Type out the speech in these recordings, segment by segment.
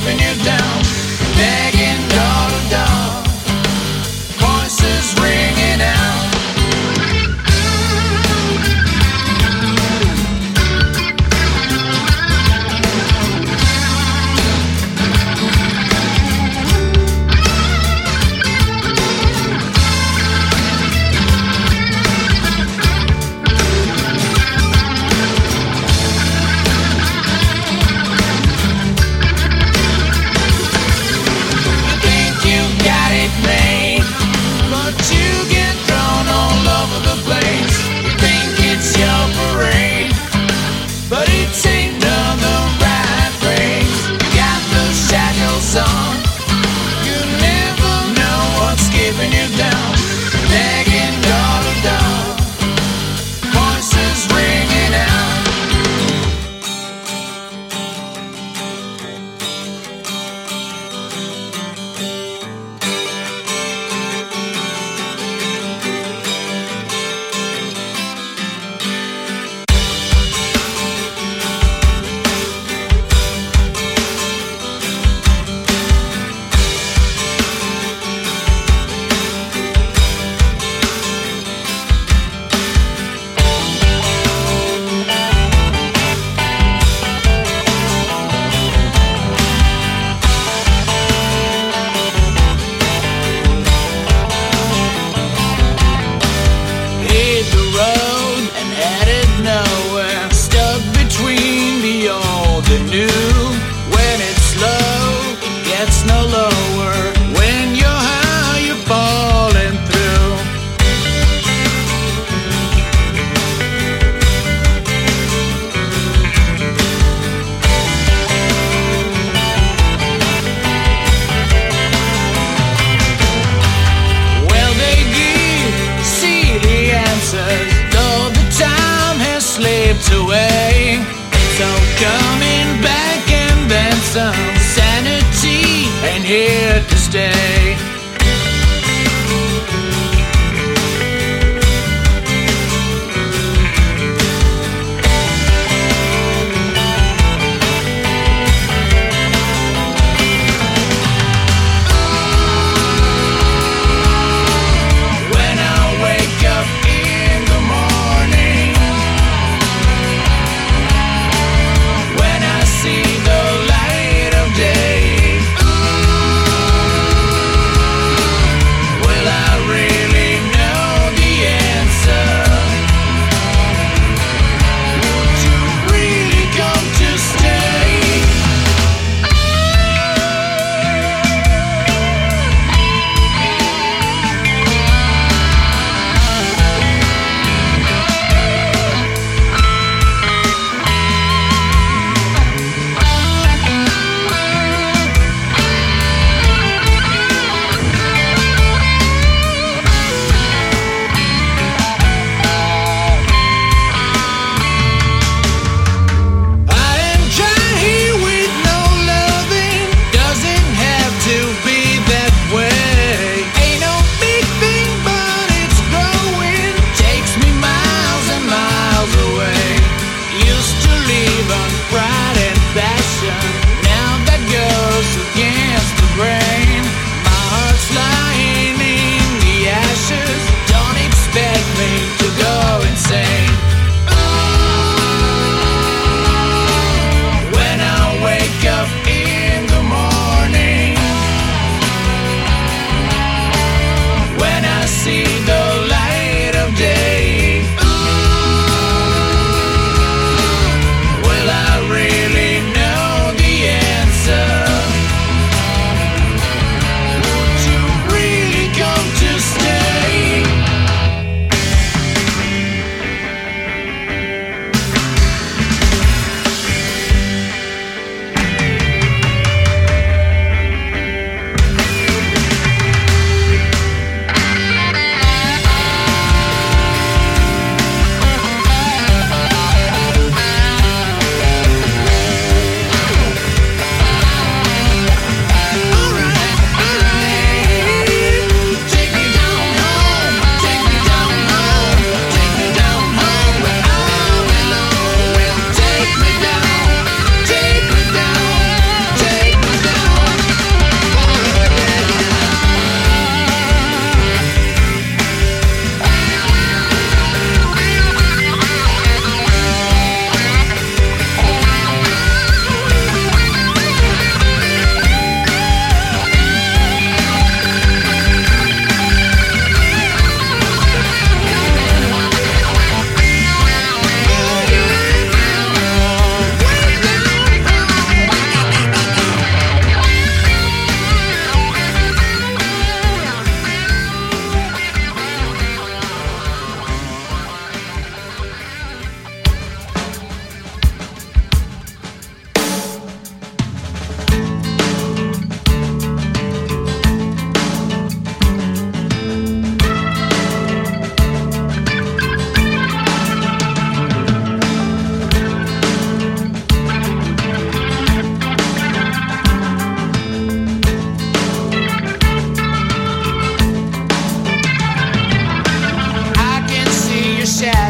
keeping you down. Begging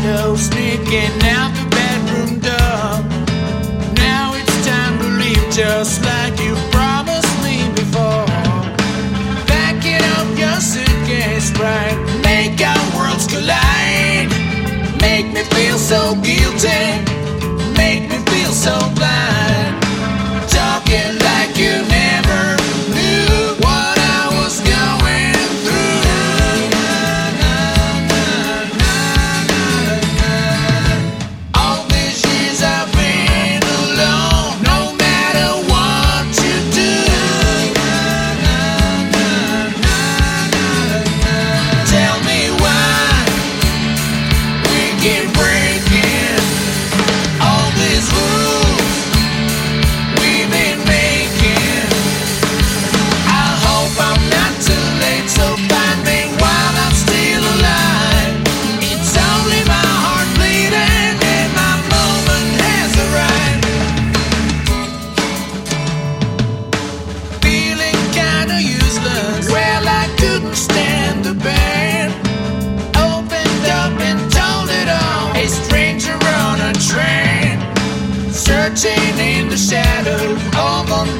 shadow sneaking out the bedroom door. Now it's time to leave just like you promised me before. Packing up your suitcase right, make our worlds collide. Make me feel so guilty. searching in the shadow of a